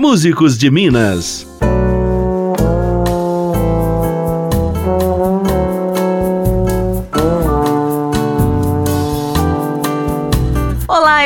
Músicos de Minas.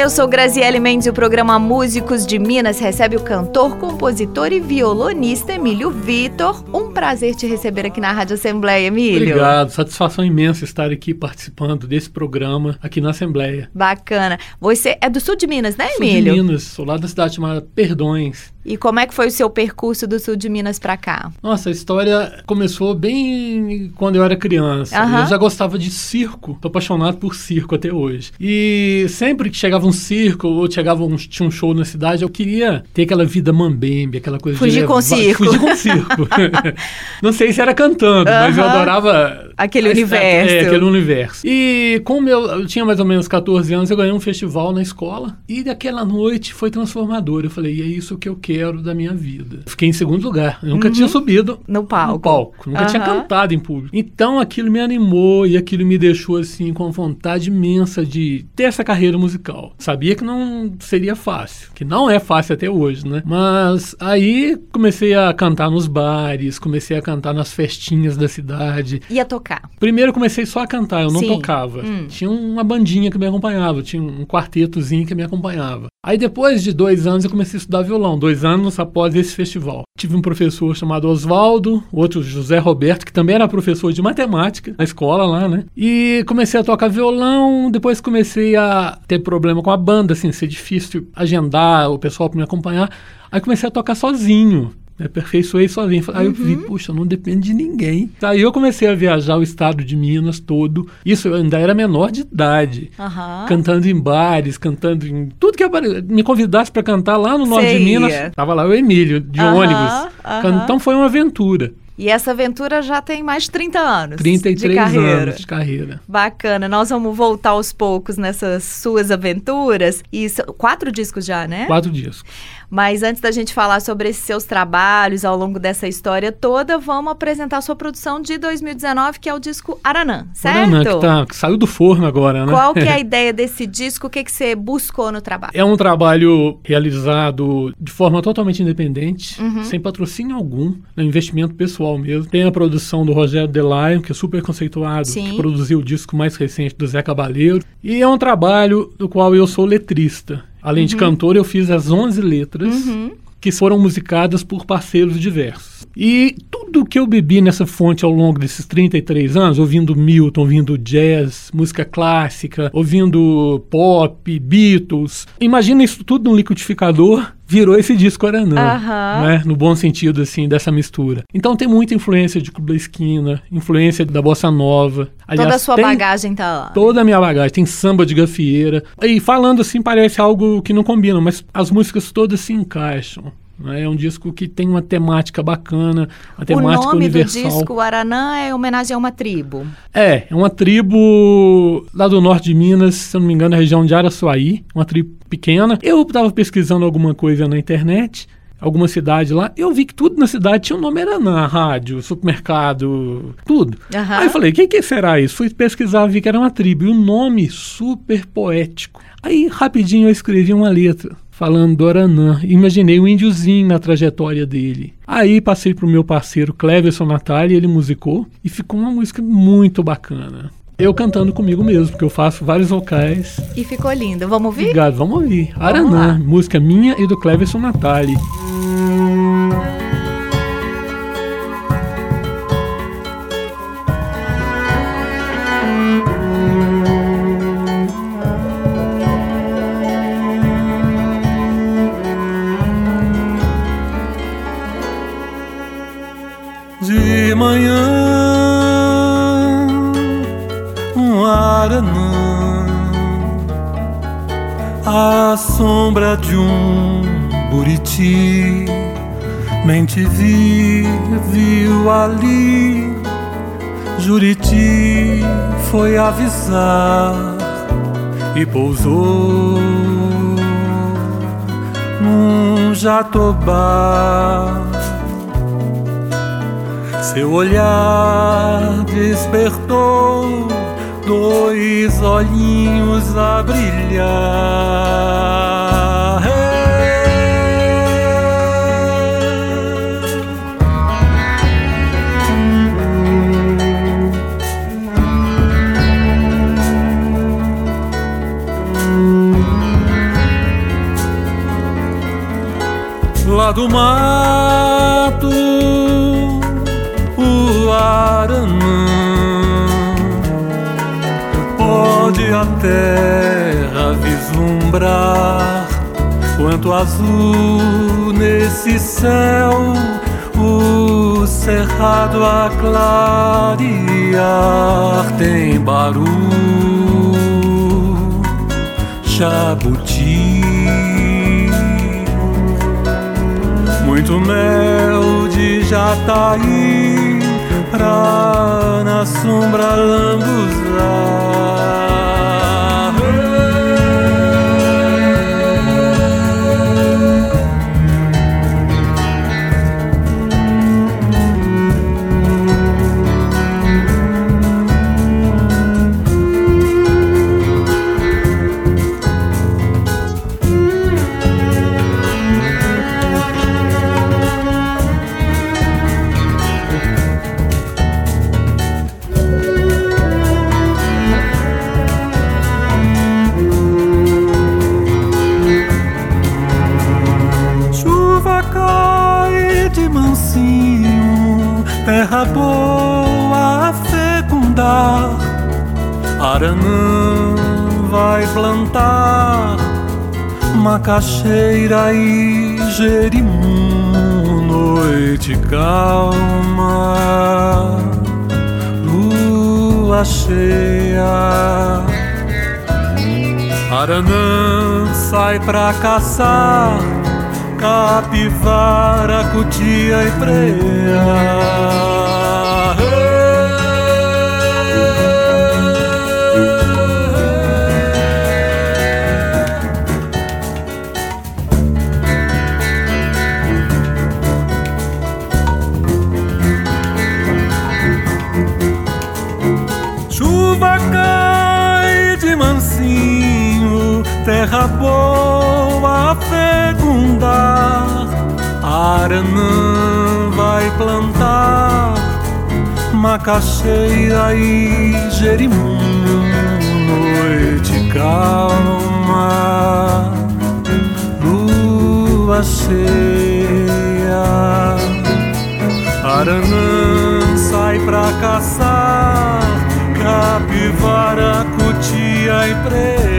Eu sou Graziele Mendes e o programa Músicos de Minas recebe o cantor, compositor e violonista Emílio Vitor. Um prazer te receber aqui na Rádio Assembleia, Emílio. Obrigado, satisfação imensa estar aqui participando desse programa aqui na Assembleia. Bacana. Você é do sul de Minas, né, Emílio? de Minas, sou lá da cidade chamada Perdões. E como é que foi o seu percurso do sul de Minas pra cá? Nossa, a história começou bem quando eu era criança. Aham. Eu já gostava de circo, tô apaixonado por circo até hoje. E sempre que chegava um circo ou chegava um, tinha um show na cidade, eu queria ter aquela vida mambembe, aquela coisa Fugir de com o circo. Fugir com o circo. Não sei se era cantando, mas eu adorava Aquele universo. É, aquele universo. E como eu, eu tinha mais ou menos 14 anos, eu ganhei um festival na escola. E daquela noite foi transformador. Eu falei, e é isso que eu quero da minha vida. Fiquei em segundo lugar. Eu nunca tinha subido No palco. no palco. Nunca tinha cantado em público. Então aquilo me animou e aquilo me deixou assim com vontade imensa de ter essa carreira musical. Sabia que não seria fácil, que não é fácil até hoje, né? Mas aí comecei a cantar nos bares, comecei a cantar nas festinhas da cidade. Ia tocar. Primeiro comecei só a cantar, eu não Sim. tocava. Hum. Tinha uma bandinha que me acompanhava, tinha um quartetozinho que me acompanhava. Aí depois de dois anos eu comecei a estudar violão, dois anos após esse festival. Tive um professor chamado Oswaldo, outro José Roberto, que também era professor de matemática na escola lá, né? E comecei a tocar violão, depois comecei a ter problema com a banda, assim, ser difícil agendar o pessoal para me acompanhar. Aí comecei a tocar sozinho. Me aperfeiçoei sozinho. Aí eu vi, puxa, não depende de ninguém. Aí eu comecei a viajar o estado de Minas todo. Isso eu ainda era menor de idade. Aham. Cantando em bares, cantando em tudo que apare- me convidasse para cantar lá no norte de Minas. Tava lá o Emílio, de Aham, ônibus. Então foi uma aventura. E essa aventura já tem mais de 30 anos. 33 de carreira. anos de carreira. Bacana, nós vamos voltar aos poucos nessas suas aventuras. E são quatro discos já, né? Quatro discos. Mas antes da gente falar sobre esses seus trabalhos ao longo dessa história toda, vamos apresentar a sua produção de 2019, que é o disco Aranã, certo? Paraná, que, tá, que saiu do forno agora, né? Qual que é a ideia desse disco? O que, que você buscou no trabalho? É um trabalho realizado de forma totalmente independente, Uhum. sem patrocínio algum, é um investimento pessoal mesmo. Tem a produção do Rogério Delaio, que é super conceituado, Sim. que produziu o disco mais recente do Zé Cabaleiro. E é um trabalho do qual eu sou letrista. Além de cantor, eu fiz as 11 letras Uhum. que foram musicadas por parceiros diversos. E tudo que eu bebi nessa fonte ao longo desses 33 anos, ouvindo Milton, ouvindo jazz, música clássica, ouvindo pop, Beatles, imagina isso tudo num liquidificador, virou esse disco Aranã, Aham. né? no bom sentido assim dessa mistura. Então tem muita influência de Clube da Esquina, influência da bossa nova. Toda a sua bagagem tá lá. Toda a minha bagagem. Tem samba de gafieira. E falando assim, parece algo que não combina, mas as músicas todas se encaixam. Né? É um disco que tem uma temática bacana, uma O temática nome universal. do disco Aranã é homenagem a uma tribo. É, é uma tribo lá do norte de Minas, se eu não me engano, na região de Araçuaí, uma tribo pequena. Eu estava pesquisando alguma coisa na internet, alguma cidade lá, eu vi que tudo na cidade tinha um nome Aranã, rádio, supermercado, tudo. Aham. Aí eu falei, o que, que será isso? Fui pesquisar, vi que era uma tribo, e um nome super poético. Aí, rapidinho, eu escrevi uma letra falando do Aranã. Imaginei o índiozinho na trajetória dele. Aí passei pro meu parceiro Cleverson Natália, ele musicou e ficou uma música muito bacana. Eu cantando comigo mesmo, porque eu faço vários vocais. E ficou lindo. Vamos ouvir? Obrigado, vamos ouvir. Vamos Aranã, lá. música minha e do Cleverson Natália. Manhã, um aranã, à sombra de um buriti, mente vi, viu ali, Juriti foi avisar e pousou num jatobá. Seu olhar despertou dois olhinhos a brilhar. Lá do mar o aranã pode a terra vislumbrar quanto azul nesse céu o cerrado a clarear tem barulho jabuti. Muito mel de jataí pra na sombra lambuzar macaxeira e jerimum, noite calma, lua cheia. Aranã sai pra caçar capivara, cutia e preia. Boa fecundar. Aranã vai plantar macaxeira e jerimum. Noite calma, lua cheia. Aranã sai pra caçar capivara, cutia e preia.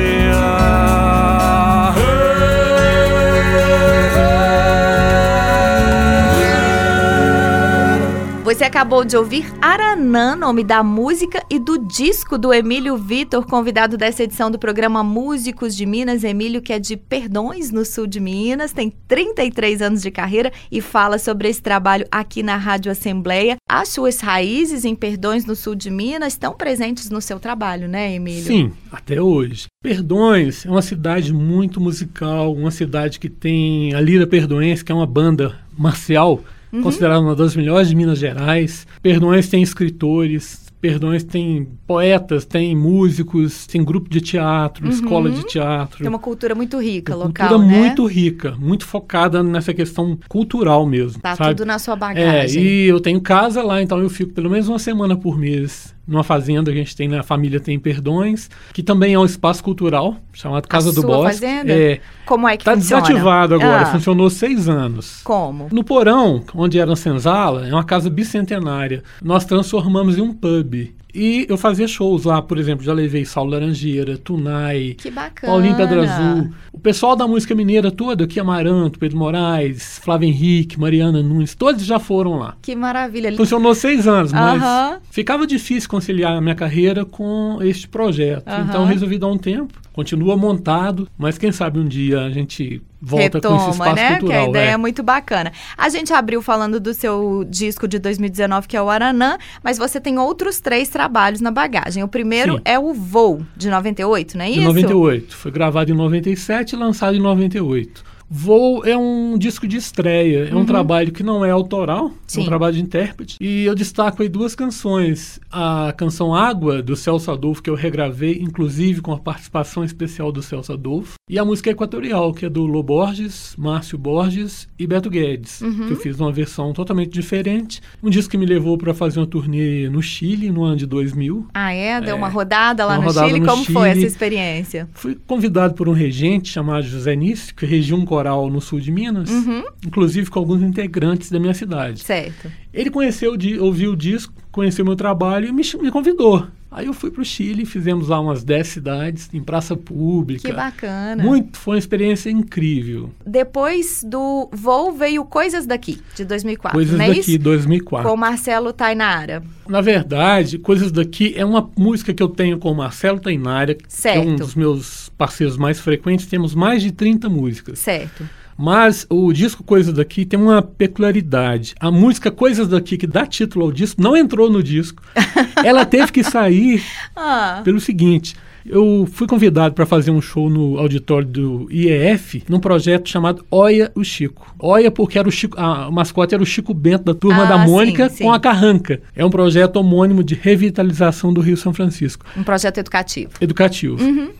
Você acabou de ouvir Aranã, nome da música e do disco do Emílio Vitor, convidado dessa edição do programa Músicos de Minas. Emílio, que é de Perdões, no sul de Minas, tem 33 anos de carreira e fala sobre esse trabalho aqui na Rádio Assembleia. As suas raízes em Perdões, no sul de Minas, estão presentes no seu trabalho, né, Emílio? Sim, até hoje. Perdões é uma cidade muito musical, uma cidade que tem a Lira Perdões, que é uma banda marcial uhum. considerada uma das melhores de Minas Gerais. Perdões tem escritores, Perdões tem poetas, tem músicos, tem grupo de teatro, uhum. escola de teatro. Tem uma cultura muito rica uma local, cultura né? muito rica, muito focada nessa questão cultural mesmo. Tá sabe? tudo na sua É, bagagem. e eu tenho casa lá, então eu fico pelo menos uma semana por mês numa fazenda que a gente tem na família tem Perdões, que também é um espaço cultural chamado Casa A do Bosque. fazenda? É, Como é que tá funciona? desativado agora, Ah, funcionou seis anos. Como? No porão, onde era a senzala, é uma casa bicentenária. Nós transformamos em um pub. E eu fazia shows lá, por exemplo, já levei Saulo Laranjeira, Tunai, Que bacana. Paulinho Pedra Azul. O pessoal da música mineira toda, aqui Amaranto, Pedro Moraes, Flávio Henrique, Mariana Nunes, todos já foram lá. Que maravilha. Funcionou seis anos, mas Aham. ficava difícil conciliar a minha carreira com este projeto. Aham. Então resolvi dar um tempo. Continua montado, mas quem sabe um dia a gente volta com esse Retoma, espaço né? cultural. Que a ideia é. é. muito bacana. A gente abriu falando do seu disco de 2019, que é o Aranã, mas você tem outros três trabalhos na bagagem. O primeiro Sim. é o Voo, de 98, não é De isso? 98. Foi gravado em 97 e lançado em 98. Voo é um disco de estreia, é um trabalho que não é autoral, é Uhum. Sim. um trabalho de intérprete. E eu destaco aí duas canções. A canção Água, do Celso Adolfo, que eu regravei, inclusive com a participação especial do Celso Adolfo. E a música Equatorial, que é do Lô Borges, Márcio Borges e Beto Guedes, Uhum. que eu fiz uma versão totalmente diferente. Um disco que me levou para fazer uma turnê no Chile, no ano de 2000. Ah, é? Deu É. uma rodada lá Uma no rodada Chile? no Como foi Chile. essa experiência? Fui convidado por um regente chamado José Nício, que regia um coral litoral no sul de Minas, Uhum. inclusive com alguns integrantes da minha cidade. Certo. Ele conheceu, ouviu o disco, conheceu meu trabalho e me, me convidou. Aí eu fui para o Chile, fizemos lá umas 10 cidades, em praça pública. Que bacana. Muito, foi uma experiência incrível. Depois do Voo veio Coisas Daqui, de 2004, Coisas é daqui, isso? 2004. Com Marcelo Tainara. Na verdade, Coisas daqui é uma música que eu tenho com o Marcelo Tainara, que é um Certo. dos meus parceiros mais frequentes. Temos mais de 30 músicas. Certo. Mas o disco Coisas Daqui tem uma peculiaridade. A música Coisas Daqui, que dá título ao disco, não entrou no disco. Ela teve que sair Ah, pelo seguinte. Eu fui convidado para fazer um show no auditório do IEF, num projeto chamado Oia o Chico. Oia porque era o Chico, a, o mascote era o Chico Bento da turma Ah, da Mônica sim, sim. com a Carranca. É um projeto homônimo de revitalização do Rio São Francisco um projeto educativo. educativo.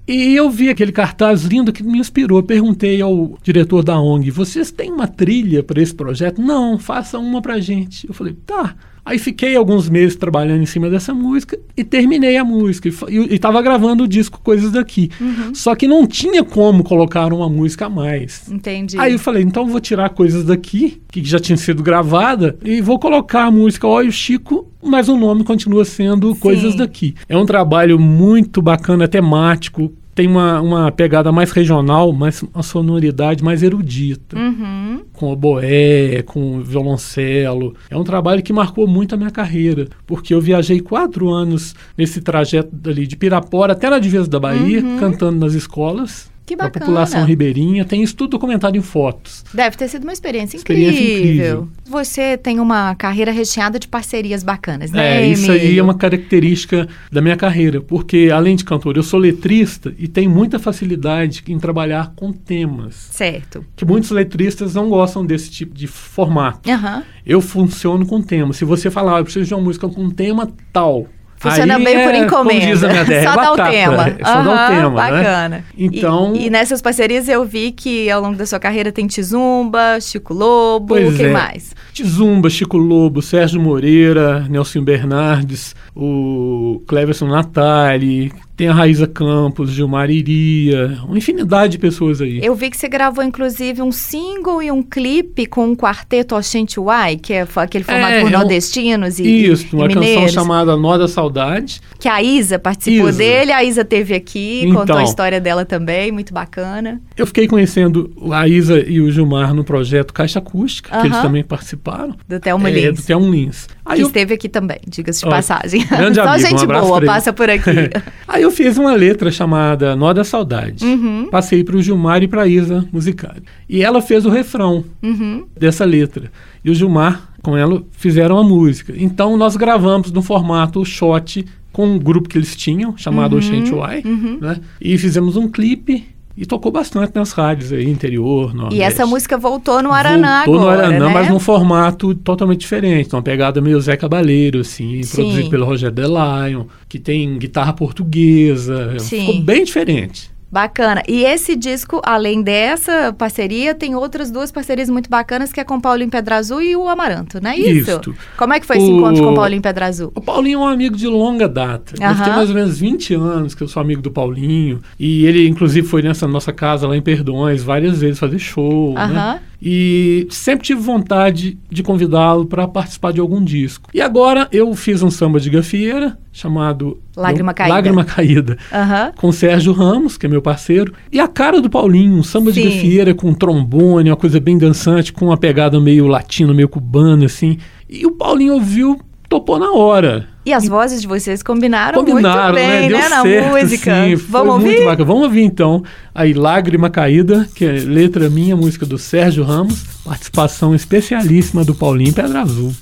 E eu vi aquele cartaz lindo que me inspirou. Eu perguntei ao diretor da ONG: vocês têm uma trilha para esse projeto? Não, faça uma pra gente. Eu falei: tá. Aí fiquei alguns meses trabalhando em cima dessa música e terminei a música. E estava gravando o disco Coisas Daqui. Só que não tinha como colocar uma música a mais. Entendi. Aí eu falei, então vou tirar coisas daqui, que já tinha sido gravada, e vou colocar a música Olha o Chico, mas o nome continua sendo Coisas Sim. Daqui. É um trabalho muito bacana, temático, tem uma, uma pegada mais regional, mas uma sonoridade mais erudita, Uhum. com oboé, com violoncelo. É um trabalho que marcou muito a minha carreira, porque eu viajei quatro anos nesse trajeto dali de Pirapora até na divisa da Bahia, cantando nas escolas. Uhum. Que bacana. população ribeirinha, tem isso tudo documentado em fotos. Deve ter sido uma experiência, Experiência incrível. incrível. Você tem uma carreira recheada de parcerias bacanas, né, É, isso aí é uma característica da minha carreira, porque além de cantor, eu sou letrista e tenho muita facilidade em trabalhar com temas, Certo. que muitos letristas não gostam desse tipo de formato. Aham. Eu funciono com temas. Se você falar, "Ah, eu preciso de uma música com um tema tal, Funciona aí bem por é, encomenda. Terra, Só é dá o batata, tema. é só dar o Aham, tema, né? Bacana. Então- E, e nessas parcerias eu vi que ao longo da sua carreira tem Tizumba, Chico Lobo, Pois quem é. mais? Tizumba, Chico Lobo, Sérgio Moreira, Nelson Bernardes, o Cleverson Natali, tem a Raíza Campos, Gilmar Iria, uma infinidade de pessoas aí. Eu vi que você gravou inclusive um single e um clipe com um quarteto Oxente Uai, que é aquele formado É, por é um- nordestinos e, Isso, e uma canção mineiros. chamada Nó da Saudade. Que a Isa participou Isa. dele, a Isa teve aqui, contou Então. a história dela também, muito bacana. Eu fiquei conhecendo a Isa e o Gilmar no projeto Caixa Acústica, que eles também participaram. Do Thelma é, Lins. do Thelma Lins. Aí que eu, esteve aqui também, diga-se de Ó, passagem. grande Só amigo, um gente abraço boa, passa por aqui. aí eu fiz uma letra chamada Nó da Saudade. Uhum. Passei para o Gilmar e para a Isa Musicari. E ela fez o refrão. Uhum. dessa letra. E o Gilmar, com ela, fizeram a música. Então nós gravamos no formato shot com um grupo que eles tinham, chamado Uhum, Oxente Uai, né? E fizemos um clipe e tocou bastante nas rádios aí, interior, Nordeste. E essa música voltou no Araná Voltou agora, no Aranã, né? mas num formato totalmente diferente. Uma pegada meio Zé Cabaleiro, assim, Sim. produzido pelo Rogério Delion, que tem guitarra portuguesa. Sim. Ficou bem diferente. Bacana. E esse disco, além dessa parceria, tem outras duas parcerias muito bacanas, que é com o Paulinho Pedra Azul e o Amaranto, não é isso? Isto. Como é que foi esse O- encontro com o Paulinho Pedra Azul? O Paulinho é um amigo de longa data. Deve Aham. ter mais ou menos 20 anos que eu sou amigo do Paulinho. E ele, inclusive, foi nessa nossa casa lá em Perdões várias vezes fazer show. Aham. Né? E sempre tive vontade de convidá-lo para participar de algum disco. E agora eu fiz um samba de gafieira chamado Lágrima Caída. Lágrima Caída. Aham. Com o Sérgio Ramos, que é meu parceiro, e a cara do Paulinho, um samba de Sim. gafieira com trombone, uma coisa bem dançante, com uma pegada meio latino, meio cubana, assim. E o Paulinho ouviu, topou na hora. E as vozes de vocês combinaram, Combinaram, muito bem, né? Deu né, na certo, música. sim, foi Vamos ouvir? Vamos ouvir então. Aí, Lágrima Caída, que é letra minha, música do Sérgio Ramos, participação especialíssima do Paulinho Pedra Azul.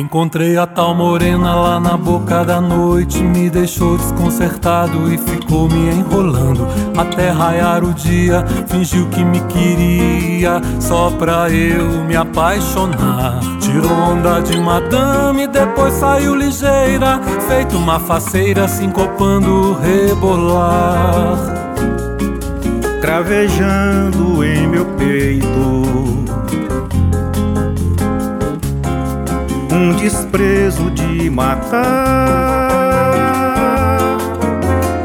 Encontrei a tal morena lá na boca da noite, me deixou desconcertado e ficou me enrolando. Até raiar o dia, fingiu que me queria, só pra eu me apaixonar. Tirou onda de madame, depois saiu ligeira, feito uma faceira, sincopando rebolar. Cravejando em meu peito desprezo de matar.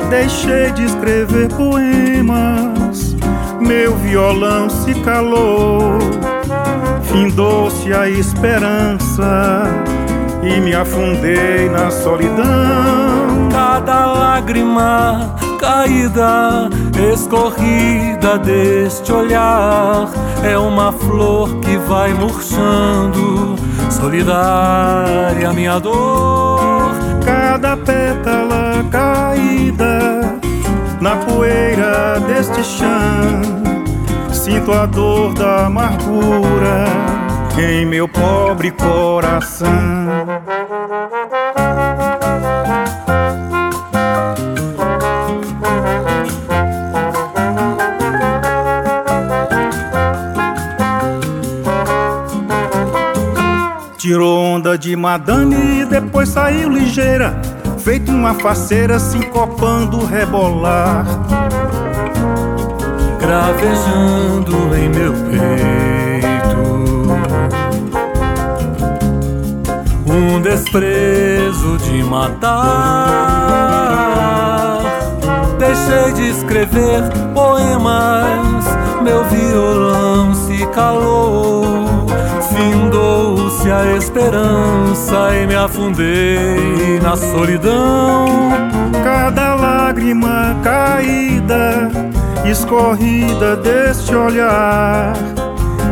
Deixei de escrever poemas, meu violão se calou, findou-se a esperança e me afundei na solidão. Cada lágrima caída, escorrida deste olhar, é uma flor que vai murchando, solidária minha dor. Cada pétala caída na poeira deste chão, sinto a dor da amargura em meu pobre coração. Tirou onda de madame e depois saiu ligeira, feito uma faceira sincopando rebolar. Gravejando em meu peito um desprezo de matar. Deixei de escrever poemas, meu violão se calou a esperança e me afundei na solidão. Cada lágrima caída, escorrida deste olhar,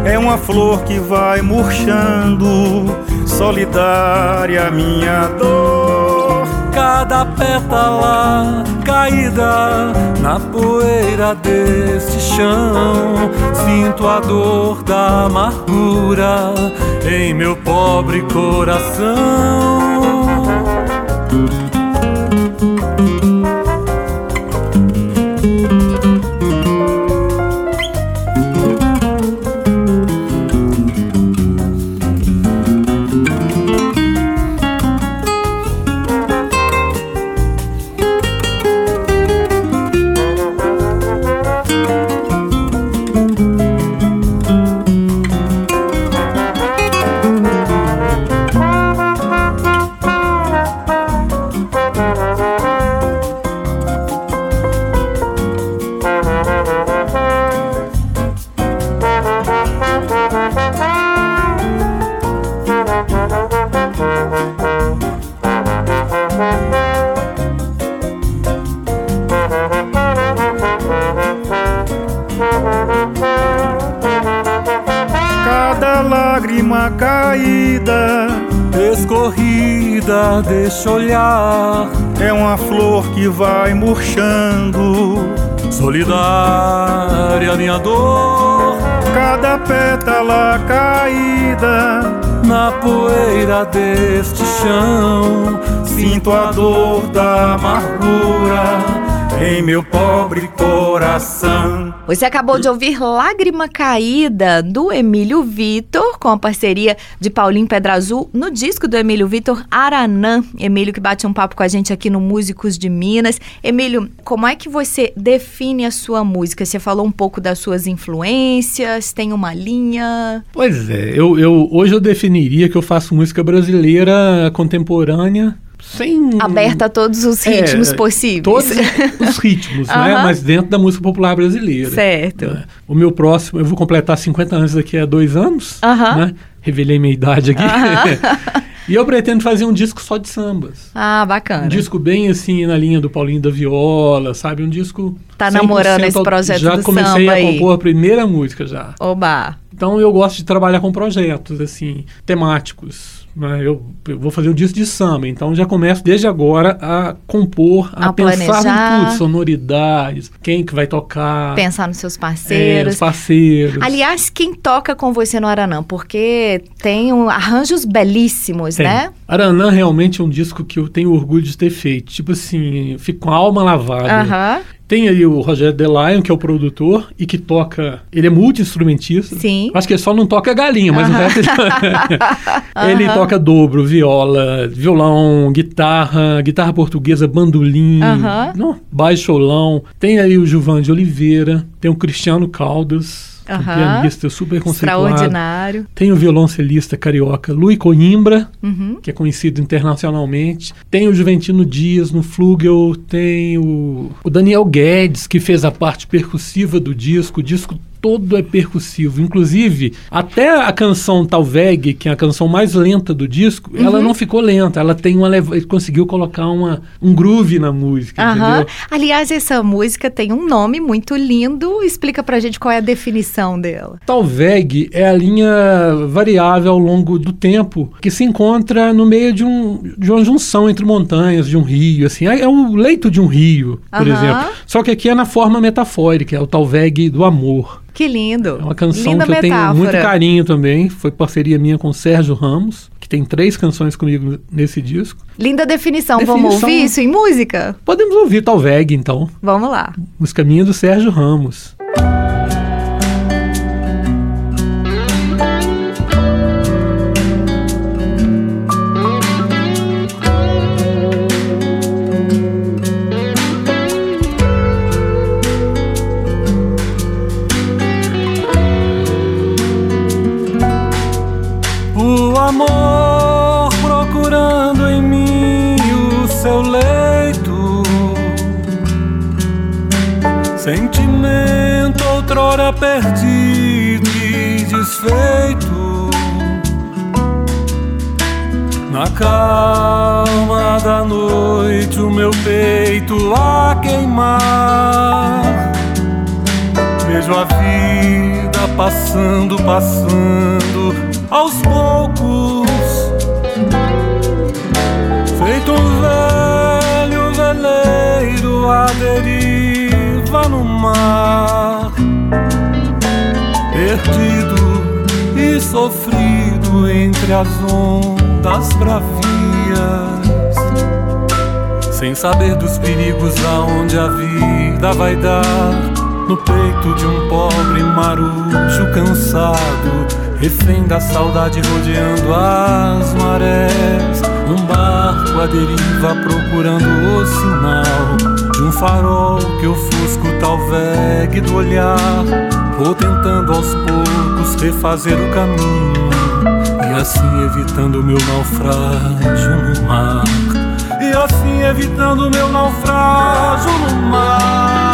é uma flor que vai murchando, solidária minha dor. Cada pétala caída na poeira deste chão, sinto a dor da amargura em meu pobre coração. Pétala caída na poeira deste chão, sinto a dor da amargura em meu pobre coração. Você acabou de ouvir Lágrima Caída, do Emílio Vitor, com a parceria de Paulinho Pedra Azul, no disco do Emílio Vitor, Aranã. Emílio que bate um papo com a gente aqui no Músicos de Minas. Emílio, como é que você define a sua música? Você falou um pouco das suas influências, tem uma linha? Pois é, eu, eu hoje eu definiria que eu faço música brasileira contemporânea sem aberta a todos os ritmos é, possíveis. Todos os ritmos, né? Mas dentro da música popular brasileira. Certo. Né? O meu próximo, eu vou completar 50 anos daqui a dois anos, Aham. né? Revelei minha idade aqui. Aham. e eu pretendo fazer um disco só de sambas. Ah, bacana. Um disco bem assim na linha do Paulinho da Viola, sabe? Um disco. Tá namorando esse projeto Já do comecei samba a aí. compor a primeira música já. Oba. Então eu gosto de trabalhar com projetos assim temáticos. Né? Eu, eu vou fazer um disco de samba, então já começo desde agora a compor, a, A pensar planejar. em tudo, sonoridades, quem que vai tocar, Pensar nos seus é, parceiros. os parceiros. Aliás, quem toca com você no Aranã? Porque tem um, arranjos belíssimos, Tem. né? Aranã realmente é um disco que eu tenho orgulho de ter feito. Tipo assim, fico com a alma lavada. Aham. Tem aí o Rogério Delion, que é o produtor e que toca. Ele é multi-instrumentista. Sim. Acho que ele só não toca galinha, mas o Aham. resto ele, ele Aham. toca dobro, viola, violão, guitarra, guitarra portuguesa, bandolim, Aham. não, baixolão. Tem aí o Gilvan de Oliveira, tem o Cristiano Caldas. Um Aham. pianista super conceituado. Extraordinário. Tem o violoncelista carioca Louis Coimbra, Uhum. que é conhecido internacionalmente. Tem o Juventino Dias no Flugel, tem o, o Daniel Guedes, que fez a parte percussiva do disco. O disco todo é percussivo. Inclusive, até a canção Talveg, que é a canção mais lenta do disco, ela Uhum. não ficou lenta. Ela tem uma leva- ele conseguiu colocar uma, um groove na música, Aham. entendeu? Aliás, essa música tem um nome muito lindo. Explica pra gente qual é a definição dela. Talveg é a linha variável ao longo do tempo que se encontra no meio de, um, de uma junção entre montanhas, de um rio, assim. É, é o leito de um rio, por Aham. exemplo. Só que aqui é na forma metafórica, é o Talveg do amor. Que lindo. É uma canção Linda que eu tenho metáfora. muito carinho também. Foi parceria minha com o Sérgio Ramos, que tem três canções comigo nesse disco. Linda definição. Vamos Definição- ouvir isso em música? Podemos ouvir Talveg, então. Vamos lá. Música minha do Sérgio Ramos. Outrora perdido e desfeito. Na calma da noite, o meu peito a queimar. Vejo a vida passando, passando aos poucos. Feito um velho veleiro à deriva Perdido e sofrido entre as ondas bravias sem saber dos perigos aonde a vida vai dar. No peito de um pobre marujo cansado, refém da saudade rodeando as marés. Um barco à deriva procurando o sinal de um farol que ofusca o talveg do olhar. Vou tentando aos poucos refazer o caminho e assim evitando meu naufrágio no mar. E assim evitando meu naufrágio no mar.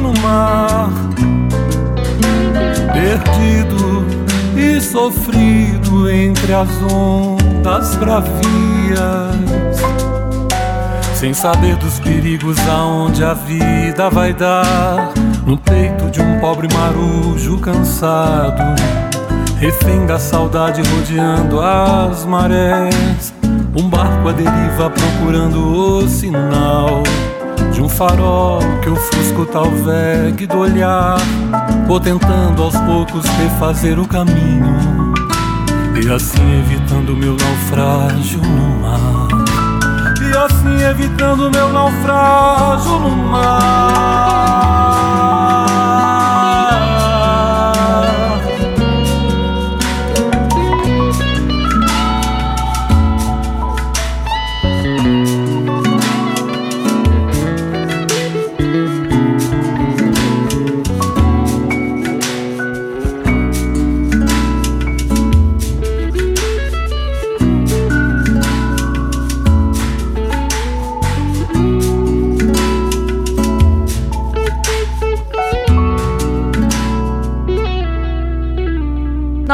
No mar perdido e sofrido entre as ondas bravias, sem saber dos perigos aonde a vida vai dar, no peito de um pobre marujo cansado, refém da saudade rodeando as marés, um barco à deriva procurando o sinal de um farol que ofusca o talveg do olhar. Vou tentando aos poucos refazer o caminho e assim evitando meu naufrágio no mar. E assim evitando meu naufrágio no mar.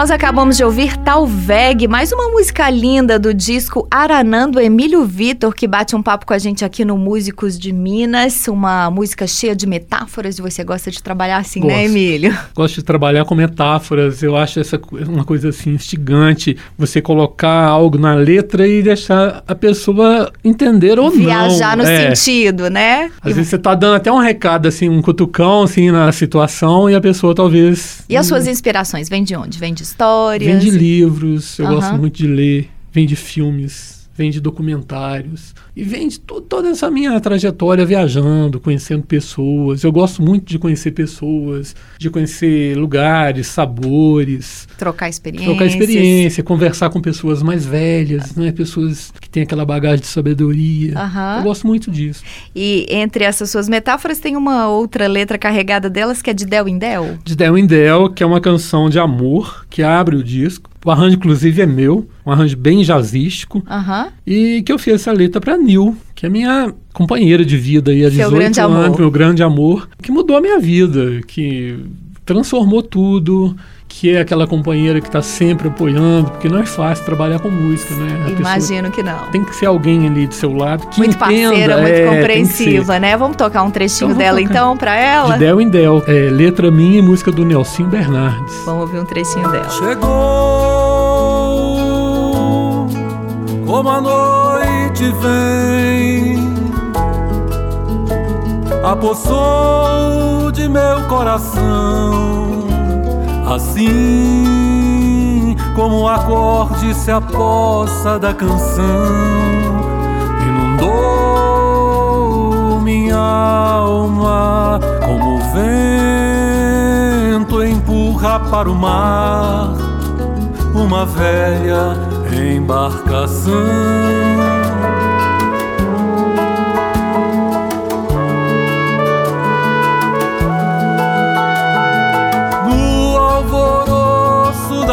Nós acabamos de ouvir Talveg, mais uma música linda do disco Aranando Emílio Vitor, que bate um papo com a gente aqui no Músicos de Minas. Uma música cheia de metáforas e você gosta de trabalhar assim, né, Gosto. Emílio? Gosto de trabalhar com metáforas, eu acho essa uma coisa assim instigante, você colocar algo na letra e deixar a pessoa entender ou não. Viajar no É. sentido, né? Às vezes você tá dando até um recado, assim, um cutucão, assim, na situação e a pessoa talvez... E as suas inspirações, vem de onde? Vem de histórias? Vem de livros, eu Aham. gosto muito de ler, vem de filmes. vem de documentários e vem de to toda essa minha trajetória viajando, conhecendo pessoas. Eu gosto muito de conhecer pessoas, de conhecer lugares, sabores, Trocar experiências. trocar experiência, conversar com pessoas mais velhas, né? Pessoas que têm aquela bagagem de sabedoria. Aham. Eu gosto muito disso. E entre essas suas metáforas tem uma outra letra carregada delas que é de Del in Del. De Del in Del, que é uma canção de amor que abre o disco. O arranjo, inclusive, é meu, um arranjo bem jazzístico. Aham. E que eu fiz essa letra para Nil, que é minha companheira de vida aí há Seu 18 grande anos, amor. meu grande amor, que mudou a minha vida, que transformou tudo, que é aquela companheira que está sempre apoiando, porque não é fácil trabalhar com música, né? A Imagino que não. tem que ser alguém ali do seu lado que Muito entenda, parceira, muito é, compreensiva, né? Vamos tocar um trechinho Então, dela então pra ser. ela? De Del em Del, é, letra minha e música do Nelson Bernardes. Vamos ouvir um trechinho dela. Chegou como a noite vem, apossou de meu coração, assim como o acorde se apossa da canção, inundou minha alma como o vento empurra para o mar uma velha embarcação.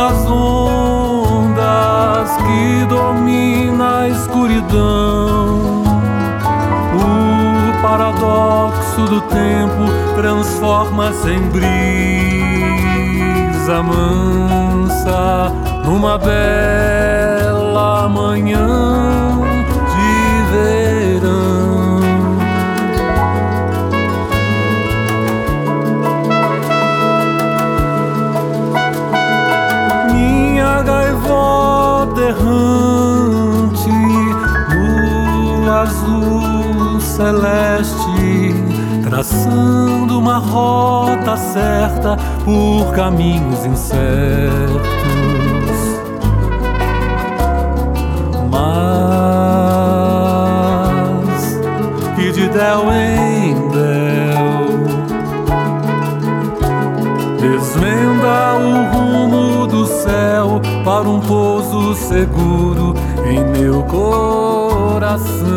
Das ondas que domina a escuridão, o paradoxo do tempo transforma-se em brisa mansa numa bela manhã errante no azul celeste, traçando uma rota certa por caminhos incertos. Mas que de del em del em meu coração.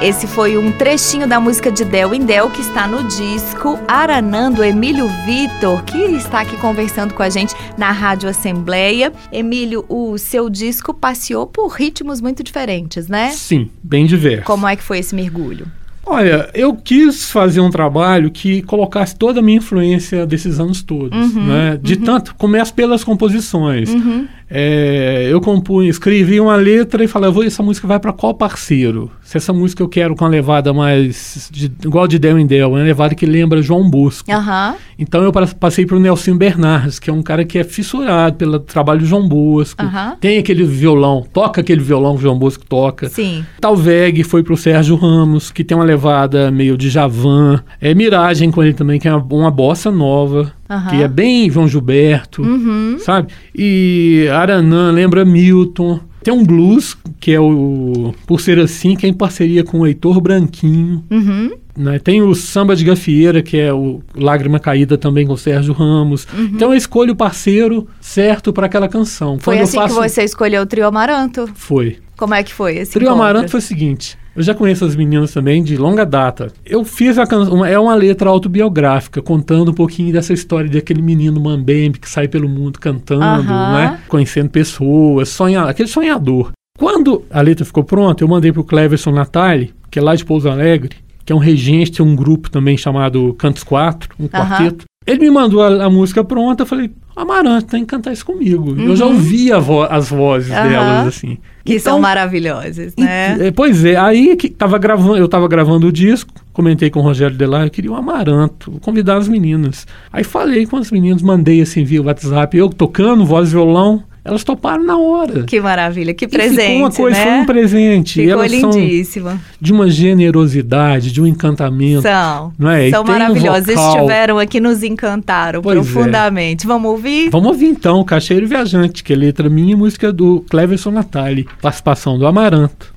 Esse foi um trechinho da música de Del in Del que está no disco Aranando Emílio Vitor, que está aqui conversando com a gente na Rádio Assembleia. Emílio, o seu disco passeou por ritmos muito diferentes, né? Sim, bem diverso. Como é que foi esse mergulho? Olha, eu quis fazer um trabalho que colocasse toda a minha influência desses anos todos, Uhum, né? De tanto, começo pelas composições. Uhum. É, eu compunha, escrevi uma letra e falei, "Eu vou, essa música vai para qual parceiro? Se essa música eu quero com uma levada mais, de- igual de Del em Del, uma levada que lembra João Bosco. Aham. Então eu pa- passei para o Nelson Bernardes, que é um cara que é fissurado pelo trabalho de João Bosco. Aham. Tem aquele violão, toca aquele violão que o João Bosco toca. Sim. Talveg foi pro Sérgio Ramos, que tem uma levada meio de Javan. É Miragem com ele também, que é uma, uma bossa nova, Aham. que é bem João Gilberto, Uhum. sabe? E Aranã lembra Milton. Tem um blues, que é o Por Ser Assim, que é em parceria com o Heitor Branquinho. Uhum. né? Tem o Samba de Gafieira, que é o Lágrima Caída também com o Sérgio Ramos. Então eu escolho o parceiro certo para aquela canção. Uhum. Foi Quando assim faço... que você escolheu o Trio Amaranto? Foi. Como é que foi esse Trio encontro? Amaranto foi o seguinte. Eu já conheço as meninas também de longa data. Eu fiz a canção, é uma letra autobiográfica, contando um pouquinho dessa história daquele menino mambembe que sai pelo mundo cantando, né? Conhecendo pessoas, sonha, aquele sonhador. Quando a letra ficou pronta, eu mandei pro Cleverson Natali, que é lá de Pouso Alegre, que é um regente, tem um grupo também chamado Cantos 4, um quarteto. Ele me mandou a, a música pronta, eu falei, Amaranto, tem que cantar isso comigo. Eu já ouvi a vo- as vozes Uhum. Delas, assim. Que são Então, maravilhosas, né? e- é, pois é, aí que tava gravando, eu tava gravando o disco, comentei com o Rogério Delar, eu queria um amaranto, convidar as meninas. Aí falei com as meninas, mandei assim via WhatsApp, eu tocando, voz e violão, elas toparam na hora. Que maravilha, que E presente, ficou uma coisa, né? foi um presente. e Ficou elas lindíssima. de uma generosidade, de um encantamento. São, não é? E são um maravilhosas. vocal. Estiveram aqui, nos encantaram Pois é. profundamente. Vamos ouvir? Vamos ouvir então Cacheiro Viajante, que é letra minha e música do Cleverson Natali, participação do Amaranto.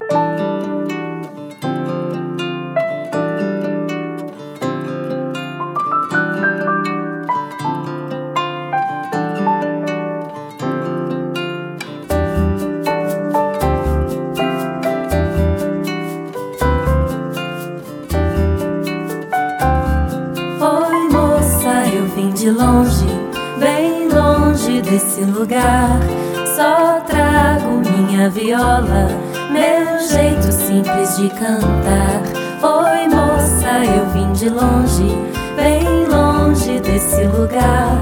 De cantar. Oi, moça, eu vim de longe, bem longe desse lugar.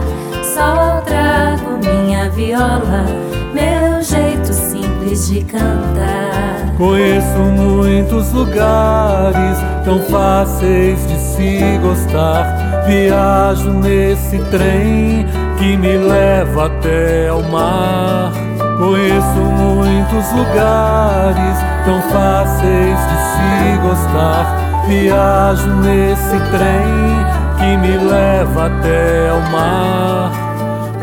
Só trago minha viola, meu jeito simples de cantar. Conheço muitos lugares tão fáceis de se gostar. Viajo nesse trem que me leva até ao mar. Conheço muitos lugares tão fáceis de se gostar. Viajo nesse trem que me leva até ao mar.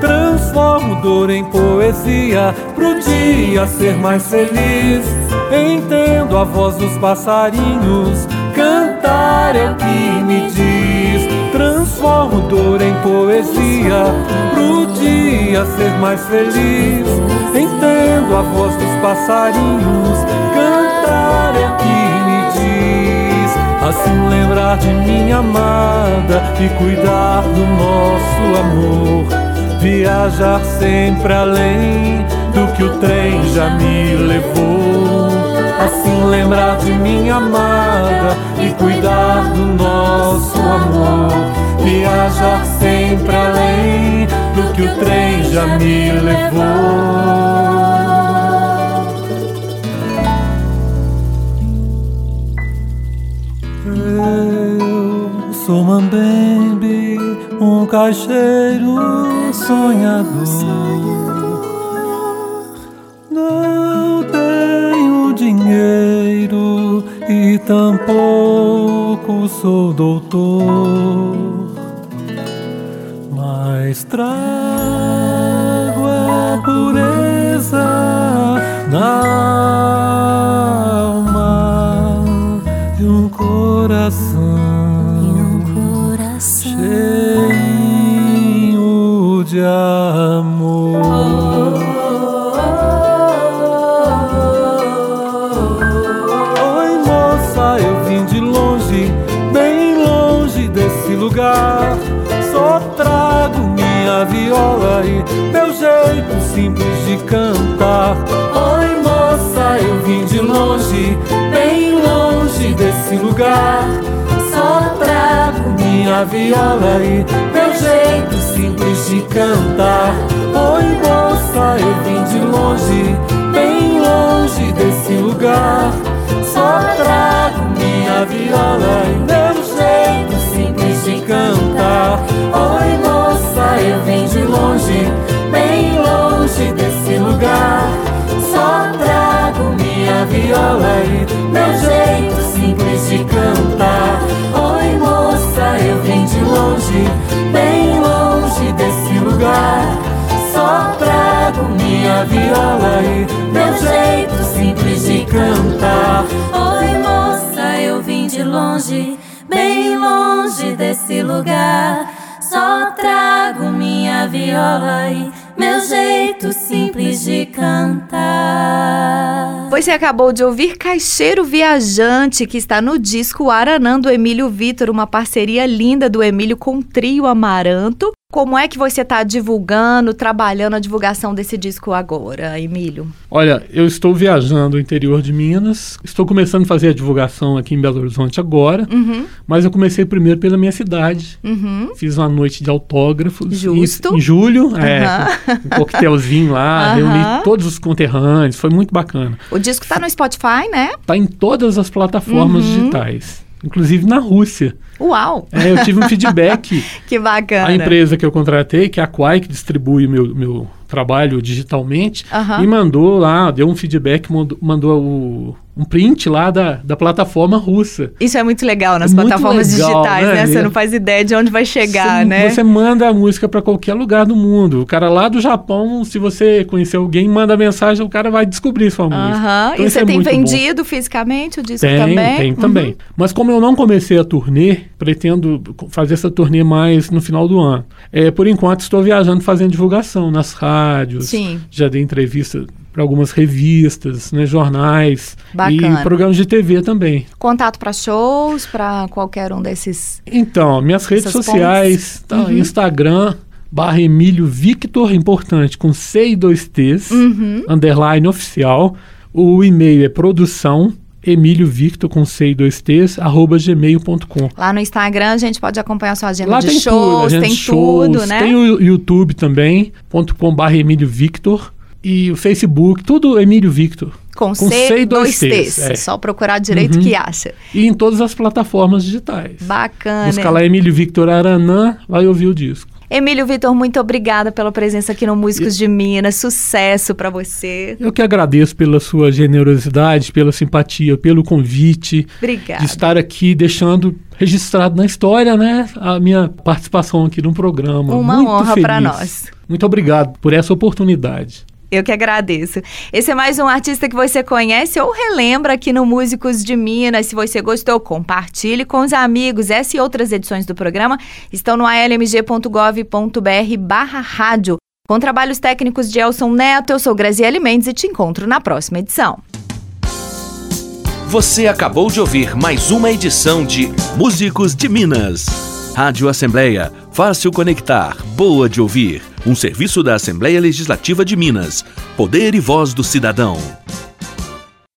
Transformo dor em poesia pro dia ser mais feliz. Entendo a voz dos passarinhos, cantar é o que me diz. Transformo dor em poesia pro dia ser mais feliz. Entendo a voz dos passarinhos, cantar é que me diz. Assim lembrar de minha amada e cuidar do nosso amor. Viajar sempre além do que o trem já me levou. Assim lembrar de minha amada e cuidar do nosso amor. Viajar sempre além do que o trem já me levou. Eu sou Mambembe, um caixeiro sonhador. Dinheiro e tampouco sou doutor, mas trago a pureza na alma de um coração Coração. cheio de amor. Longe desse lugar. Só trago minha viola e meu jeito simples de cantar. Oi, moça, eu vim de longe, bem longe desse lugar. Só trago meu jeito simples de cantar. Oi, moça, eu vim de longe, bem longe desse lugar. Só trago minha viola e meu jeito simples de cantar. Você acabou de ouvir Caixeiro Viajante, que está no disco Aranã do Emílio Vitor, uma parceria linda do Emílio com o Trio Amaranto. Como é que você está divulgando, trabalhando a divulgação desse disco agora, Emílio? Olha, eu estou viajando no interior de Minas, estou começando a fazer a divulgação aqui em Belo Horizonte agora, Uhum, mas eu comecei primeiro pela minha cidade. uhum. Fiz uma noite de autógrafos. Justo. Em, em julho, é, Aham. um coquetelzinho lá, reuni todos os conterrâneos, foi muito bacana. O disco tá no Spotify, né? Tá em todas as plataformas Uhum. digitais, inclusive na Rússia. Uau, É, eu tive um feedback. que bacana. A empresa que eu contratei, que é a Quai, que distribui meu, meu, trabalho digitalmente, Aham. e mandou lá, deu um feedback, mandou, mandou o- um print lá da, da plataforma russa. Isso é muito legal nas É plataformas legal, digitais, né? né? Você não faz ideia de onde vai chegar, você, né? Você manda a música para qualquer lugar do mundo. O cara lá do Japão, se você conhecer alguém, manda mensagem, o cara vai descobrir sua música. Aham. Então E você é tem muito bom. vendido fisicamente o disco Tem, também? tem Uhum. também. Mas como eu não comecei a turnê, pretendo fazer essa turnê mais no final do ano. É, por enquanto estou viajando fazendo divulgação nas rádios. Sim. Já dei entrevista para algumas revistas, né, jornais Bacana. e programas de TV também. Contato para shows, para qualquer um desses. Então, minhas redes sociais, tá, Uhum. Instagram, barra Emílio Victor, importante, com C e dois T's, Uhum. underline oficial. O e-mail é produção, Emílio Victor, com C e dois T's, arroba gmail.com. Lá no Instagram a gente pode acompanhar sua agenda Lá de tem tudo, shows, agenda tem shows, tudo, né? Tem o YouTube também, .com barra Emílio Victor. E o Facebook, tudo Emílio Victor. Com, com C, C e dois dois T's. T's, é. Só procurar direito Uhum. que acha. E em todas as plataformas digitais. Bacana. Busca lá Emílio Victor Aranã, vai ouvir o disco. Emílio Vitor, muito obrigada pela presença aqui no Músicos de Minas. Sucesso para você. Eu que agradeço pela sua generosidade, pela simpatia, pelo convite, Obrigada. de estar aqui deixando registrado na história, né, a minha participação aqui no programa. Uma Muito honra para nós. Muito obrigado por essa oportunidade. Eu que agradeço. Esse é mais um artista que você conhece ou relembra aqui no Músicos de Minas. Se você gostou, compartilhe com os amigos. Essa e outras edições do programa estão no almg.gov.br barra rádio. Com trabalhos técnicos de Elson Neto, eu sou Graziele Mendes e te encontro na próxima edição. Você acabou de ouvir mais uma edição de Músicos de Minas. Rádio Assembleia, fácil conectar, boa de ouvir. Um serviço da Assembleia Legislativa de Minas. Poder e voz do cidadão.